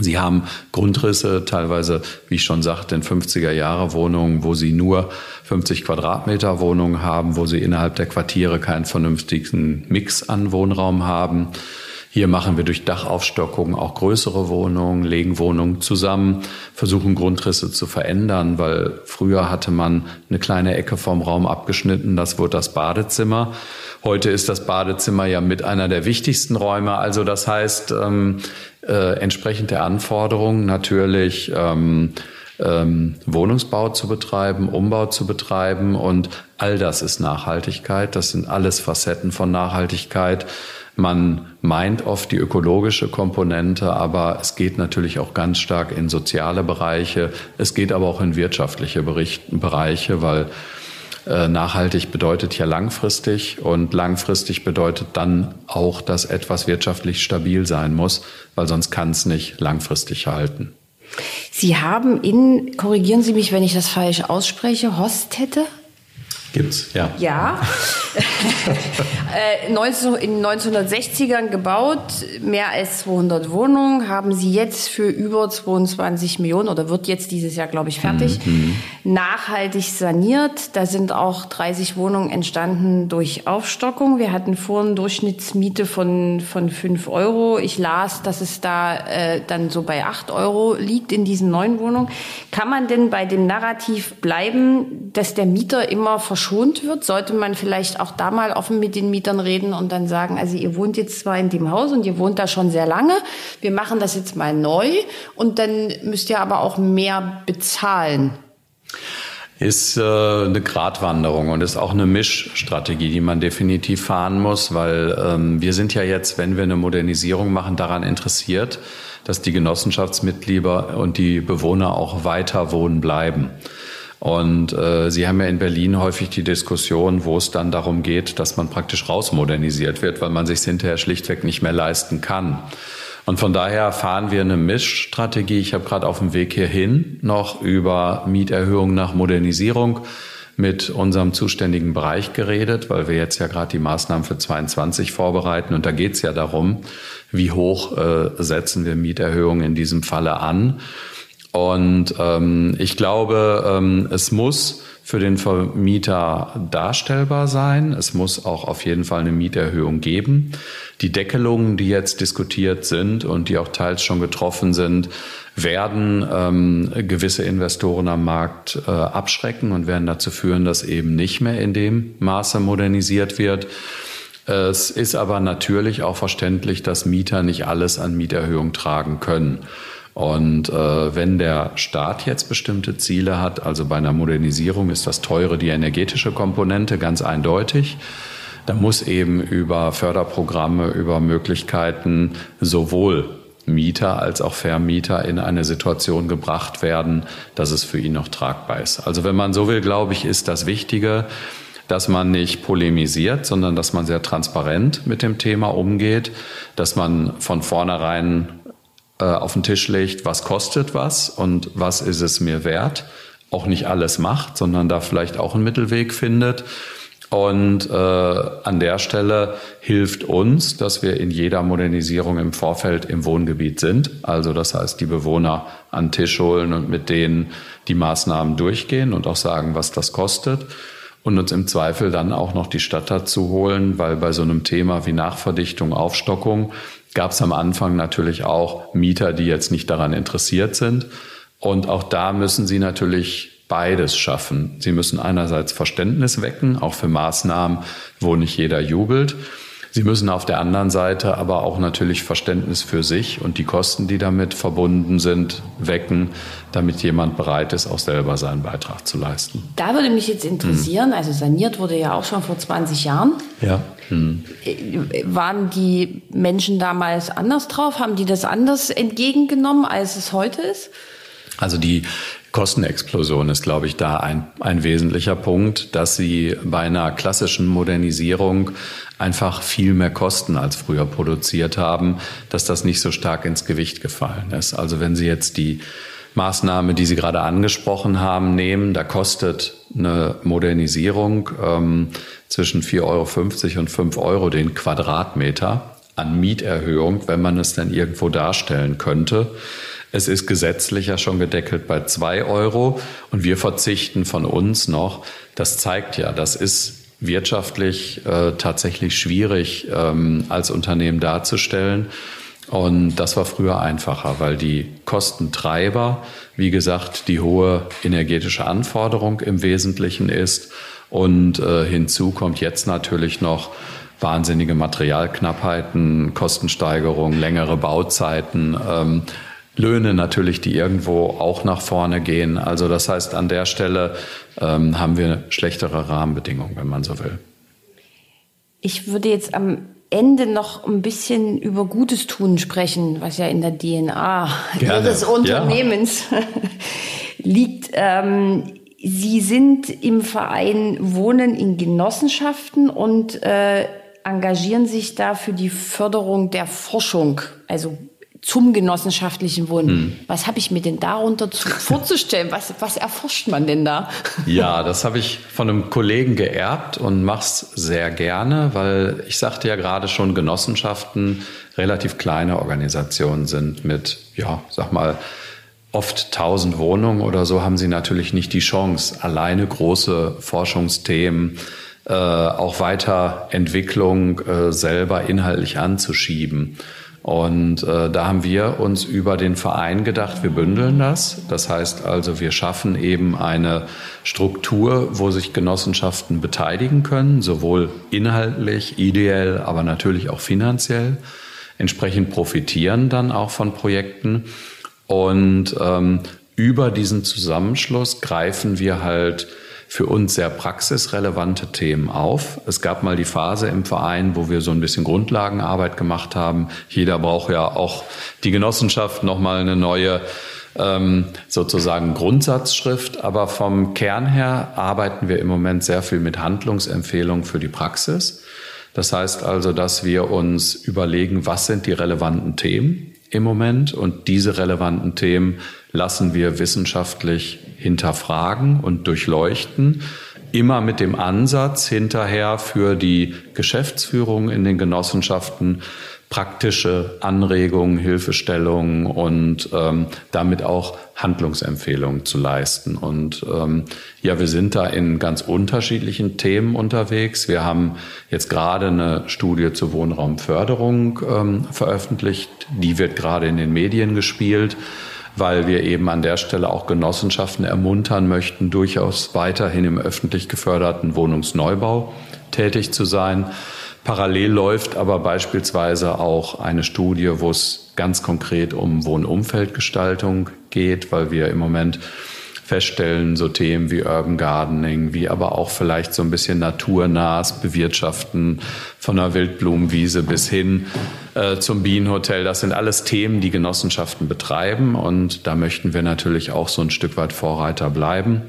[SPEAKER 1] Sie haben Grundrisse, teilweise, wie ich schon sagte, in 50er Jahre Wohnungen, wo Sie nur 50 Quadratmeter Wohnungen haben, wo Sie innerhalb der Quartiere keinen vernünftigen Mix an Wohnraum haben. Hier machen wir durch Dachaufstockung auch größere Wohnungen, legen Wohnungen zusammen, versuchen Grundrisse zu verändern, weil früher hatte man eine kleine Ecke vom Raum abgeschnitten, das wurde das Badezimmer. Heute ist das Badezimmer ja mit einer der wichtigsten Räume. Also das heißt, ähm, äh, entsprechend der Anforderungen natürlich ähm, ähm, Wohnungsbau zu betreiben, Umbau zu betreiben und all das ist Nachhaltigkeit. Das sind alles Facetten von Nachhaltigkeit. Man meint oft die ökologische Komponente, aber es geht natürlich auch ganz stark in soziale Bereiche. Es geht aber auch in wirtschaftliche Bereiche, weil äh, nachhaltig bedeutet ja langfristig und langfristig bedeutet dann auch, dass etwas wirtschaftlich stabil sein muss, weil sonst kann es nicht langfristig halten.
[SPEAKER 3] Sie haben in, korrigieren Sie mich, wenn ich das falsch ausspreche, Hostette
[SPEAKER 1] Gibt's, ja.
[SPEAKER 3] Ja. 19, äh, in 1960ern gebaut, mehr als 200 Wohnungen, haben sie jetzt für über 22 Millionen oder wird jetzt dieses Jahr, glaube ich, fertig, mhm. nachhaltig saniert. Da sind auch 30 Wohnungen entstanden durch Aufstockung. Wir hatten vorhin Durchschnittsmiete von, von 5 Euro. Ich las, dass es da äh, dann so bei 8 Euro liegt in diesen neuen Wohnungen. Kann man denn bei dem Narrativ bleiben, dass der Mieter immer verschont wird? Sollte man vielleicht auch da mal offen mit den Mietern reden und dann sagen, also ihr wohnt jetzt zwar in dem Haus und ihr wohnt da schon sehr lange, wir machen das jetzt mal neu und dann müsst ihr aber auch mehr bezahlen.
[SPEAKER 1] Ist äh, eine Gratwanderung und ist auch eine Mischstrategie, die man definitiv fahren muss, weil ähm, wir sind ja jetzt, wenn wir eine Modernisierung machen, daran interessiert, dass die Genossenschaftsmitglieder und die Bewohner auch weiter wohnen bleiben. Und äh, Sie haben ja in Berlin häufig die Diskussion, wo es dann darum geht, dass man praktisch rausmodernisiert wird, weil man sich hinterher schlichtweg nicht mehr leisten kann. Und von daher fahren wir eine Mischstrategie. Ich habe gerade auf dem Weg hierhin noch über Mieterhöhung nach Modernisierung mit unserem zuständigen Bereich geredet, weil wir jetzt ja gerade die Maßnahmen für 22 vorbereiten. Und da geht es ja darum, wie hoch äh, setzen wir Mieterhöhungen in diesem Falle an. Und ähm, ich glaube, ähm, es muss für den Vermieter darstellbar sein. Es muss auch auf jeden Fall eine Mieterhöhung geben. Die Deckelungen, die jetzt diskutiert sind und die auch teils schon getroffen sind, werden ähm, gewisse Investoren am Markt äh, abschrecken und werden dazu führen, dass eben nicht mehr in dem Maße modernisiert wird. Es ist aber natürlich auch verständlich, dass Mieter nicht alles an Mieterhöhung tragen können. Und äh, wenn der Staat jetzt bestimmte Ziele hat, also bei einer Modernisierung ist das teure die energetische Komponente ganz eindeutig. Da muss eben über Förderprogramme, über Möglichkeiten sowohl Mieter als auch Vermieter in eine Situation gebracht werden, dass es für ihn noch tragbar ist. Also wenn man so will, glaube ich, ist das Wichtige, dass man nicht polemisiert, sondern dass man sehr transparent mit dem Thema umgeht, dass man von vornherein äh, auf den Tisch legt, was kostet was und was ist es mir wert. Auch nicht alles macht, sondern da vielleicht auch einen Mittelweg findet. Und äh, an der Stelle hilft uns, dass wir in jeder Modernisierung im Vorfeld im Wohngebiet sind. Also das heißt, die Bewohner an Tisch holen und mit denen die Maßnahmen durchgehen und auch sagen, was das kostet. Und uns im Zweifel dann auch noch die Stadt dazu holen, weil bei so einem Thema wie Nachverdichtung, Aufstockung gab es am Anfang natürlich auch Mieter, die jetzt nicht daran interessiert sind. Und auch da müssen sie natürlich beides schaffen. Sie müssen einerseits Verständnis wecken, auch für Maßnahmen, wo nicht jeder jubelt. Sie müssen auf der anderen Seite aber auch natürlich Verständnis für sich und die Kosten, die damit verbunden sind, wecken, damit jemand bereit ist, auch selber seinen Beitrag zu leisten.
[SPEAKER 3] Da würde mich jetzt interessieren, hm. also saniert wurde ja auch schon vor 20 Jahren.
[SPEAKER 1] Ja. Hm.
[SPEAKER 3] Waren die Menschen damals anders drauf? Haben die das anders entgegengenommen, als es heute ist?
[SPEAKER 1] Also die Kostenexplosion ist, glaube ich, da ein, ein wesentlicher Punkt, dass sie bei einer klassischen Modernisierung einfach viel mehr Kosten als früher produziert haben, dass das nicht so stark ins Gewicht gefallen ist. Also wenn Sie jetzt die Maßnahme, die Sie gerade angesprochen haben, nehmen, da kostet eine Modernisierung ähm, zwischen 4,50 Euro und 5 Euro den Quadratmeter an Mieterhöhung, wenn man es denn irgendwo darstellen könnte. Es ist gesetzlich ja schon gedeckelt bei zwei Euro und wir verzichten von uns noch. Das zeigt ja, das ist wirtschaftlich äh, tatsächlich schwierig ähm, als Unternehmen darzustellen. Und das war früher einfacher, weil die Kostentreiber, wie gesagt, die hohe energetische Anforderung im Wesentlichen ist. Und äh, hinzu kommt jetzt natürlich noch wahnsinnige Materialknappheiten, Kostensteigerungen, längere Bauzeiten. Ähm, Löhne natürlich, die irgendwo auch nach vorne gehen. Also das heißt, an der Stelle ähm, haben wir schlechtere Rahmenbedingungen, wenn man so will.
[SPEAKER 3] Ich würde jetzt am Ende noch ein bisschen über Gutes tun sprechen, was ja in der DNA Gerne. Ihres Unternehmens ja. liegt. Ähm, Sie sind im Verein Wohnen in Genossenschaften und äh, engagieren sich da für die Förderung der Forschung, also zum genossenschaftlichen Wohnen. Hm. Was habe ich mir denn darunter zu, vorzustellen? Was, was erforscht man denn da?
[SPEAKER 1] Ja, das habe ich von einem Kollegen geerbt und mach's sehr gerne, weil ich sagte ja gerade schon, Genossenschaften relativ kleine Organisationen sind mit, ja, sag mal, oft tausend Wohnungen oder so haben sie natürlich nicht die Chance, alleine große Forschungsthemen, äh, auch Weiterentwicklung äh, selber inhaltlich anzuschieben. Und äh, da haben wir uns über den Verein gedacht, wir bündeln das. Das heißt also, wir schaffen eben eine Struktur, wo sich Genossenschaften beteiligen können, sowohl inhaltlich, ideell, aber natürlich auch finanziell. Entsprechend profitieren dann auch von Projekten. Und ähm, über diesen Zusammenschluss greifen wir halt für uns sehr praxisrelevante Themen auf. Es gab mal die Phase im Verein, wo wir so ein bisschen Grundlagenarbeit gemacht haben. Jeder braucht ja auch die Genossenschaft nochmal eine neue ähm, sozusagen Grundsatzschrift. Aber vom Kern her arbeiten wir im Moment sehr viel mit Handlungsempfehlungen für die Praxis. Das heißt also, dass wir uns überlegen, was sind die relevanten Themen im Moment und diese relevanten Themen lassen wir wissenschaftlich hinterfragen und durchleuchten. Immer mit dem Ansatz hinterher für die Geschäftsführung in den Genossenschaften praktische Anregungen, Hilfestellungen und ähm, damit auch Handlungsempfehlungen zu leisten. Und ähm, ja, wir sind da in ganz unterschiedlichen Themen unterwegs. Wir haben jetzt gerade eine Studie zur Wohnraumförderung ähm, veröffentlicht. Die wird gerade in den Medien gespielt weil wir eben an der Stelle auch Genossenschaften ermuntern möchten, durchaus weiterhin im öffentlich geförderten Wohnungsneubau tätig zu sein. Parallel läuft aber beispielsweise auch eine Studie, wo es ganz konkret um Wohnumfeldgestaltung geht, weil wir im Moment feststellen, so Themen wie Urban Gardening, wie aber auch vielleicht so ein bisschen naturnahes Bewirtschaften von einer Wildblumenwiese bis hin äh, zum Bienenhotel. Das sind alles Themen, die Genossenschaften betreiben und da möchten wir natürlich auch so ein Stück weit Vorreiter bleiben.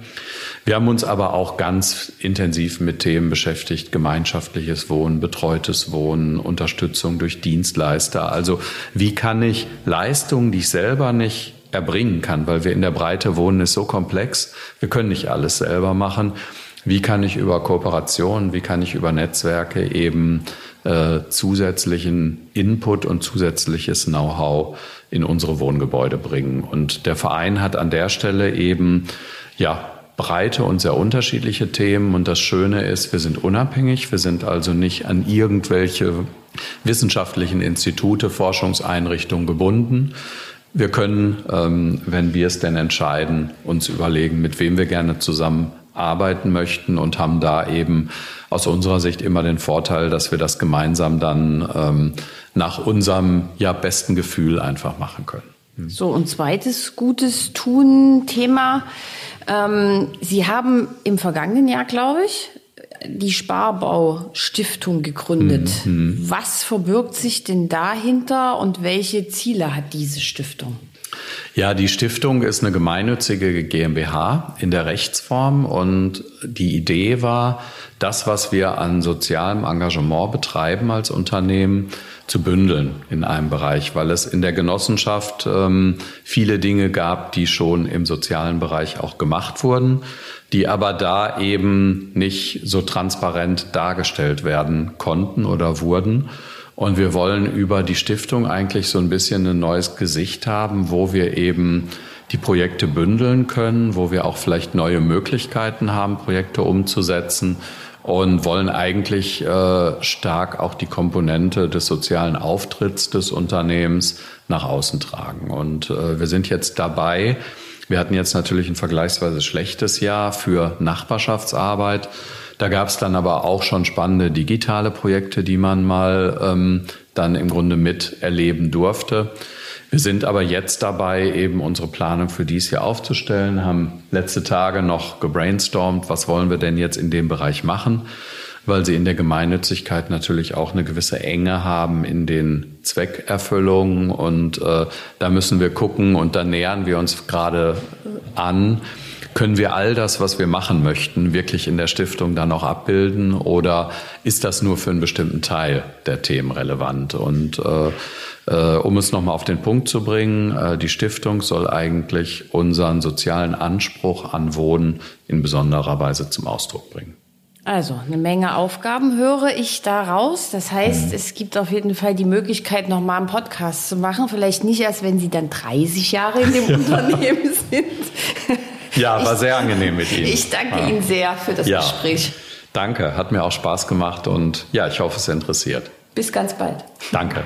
[SPEAKER 1] Wir haben uns aber auch ganz intensiv mit Themen beschäftigt, gemeinschaftliches Wohnen, betreutes Wohnen, Unterstützung durch Dienstleister. Also wie kann ich Leistungen, die ich selber nicht erbringen kann, weil wir in der Breite wohnen, ist so komplex. Wir können nicht alles selber machen. Wie kann ich über Kooperationen, wie kann ich über Netzwerke eben äh, zusätzlichen Input und zusätzliches Know-how in unsere Wohngebäude bringen? Und der Verein hat an der Stelle eben ja breite und sehr unterschiedliche Themen. Und das Schöne ist, wir sind unabhängig. Wir sind also nicht an irgendwelche wissenschaftlichen Institute, Forschungseinrichtungen gebunden, wir können, ähm, wenn wir es denn entscheiden, uns überlegen, mit wem wir gerne zusammenarbeiten möchten und haben da eben aus unserer Sicht immer den Vorteil, dass wir das gemeinsam dann ähm, nach unserem ja besten Gefühl einfach machen können.
[SPEAKER 3] So, und zweites gutes Tun-Thema. Ähm, Sie haben im vergangenen Jahr, glaube ich, die Sparbaustiftung gegründet. Mhm. Was verbirgt sich denn dahinter und welche Ziele hat diese Stiftung?
[SPEAKER 1] Ja, die Stiftung ist eine gemeinnützige GmbH in der Rechtsform und die Idee war, das, was wir an sozialem Engagement betreiben als Unternehmen, zu bündeln in einem Bereich, weil es in der Genossenschaft ähm, viele Dinge gab, die schon im sozialen Bereich auch gemacht wurden die aber da eben nicht so transparent dargestellt werden konnten oder wurden. Und wir wollen über die Stiftung eigentlich so ein bisschen ein neues Gesicht haben, wo wir eben die Projekte bündeln können, wo wir auch vielleicht neue Möglichkeiten haben, Projekte umzusetzen und wollen eigentlich äh, stark auch die Komponente des sozialen Auftritts des Unternehmens nach außen tragen. Und äh, wir sind jetzt dabei, wir hatten jetzt natürlich ein vergleichsweise schlechtes Jahr für Nachbarschaftsarbeit. Da gab es dann aber auch schon spannende digitale Projekte, die man mal ähm, dann im Grunde miterleben durfte. Wir sind aber jetzt dabei, eben unsere Planung für dieses Jahr aufzustellen, haben letzte Tage noch gebrainstormt, was wollen wir denn jetzt in dem Bereich machen weil sie in der Gemeinnützigkeit natürlich auch eine gewisse Enge haben in den Zweckerfüllungen. Und äh, da müssen wir gucken und da nähern wir uns gerade an, können wir all das, was wir machen möchten, wirklich in der Stiftung dann auch abbilden oder ist das nur für einen bestimmten Teil der Themen relevant? Und äh, äh, um es nochmal auf den Punkt zu bringen, äh, die Stiftung soll eigentlich unseren sozialen Anspruch an Wohnen in besonderer Weise zum Ausdruck bringen.
[SPEAKER 3] Also eine Menge Aufgaben höre ich daraus. Das heißt, mhm. es gibt auf jeden Fall die Möglichkeit, nochmal einen Podcast zu machen. Vielleicht nicht erst, wenn Sie dann 30 Jahre in dem Unternehmen sind.
[SPEAKER 1] Ja, war ich, sehr angenehm mit Ihnen.
[SPEAKER 3] Ich danke ja. Ihnen sehr für das ja. Gespräch.
[SPEAKER 1] Danke, hat mir auch Spaß gemacht und ja, ich hoffe, es interessiert.
[SPEAKER 3] Bis ganz bald.
[SPEAKER 1] Danke.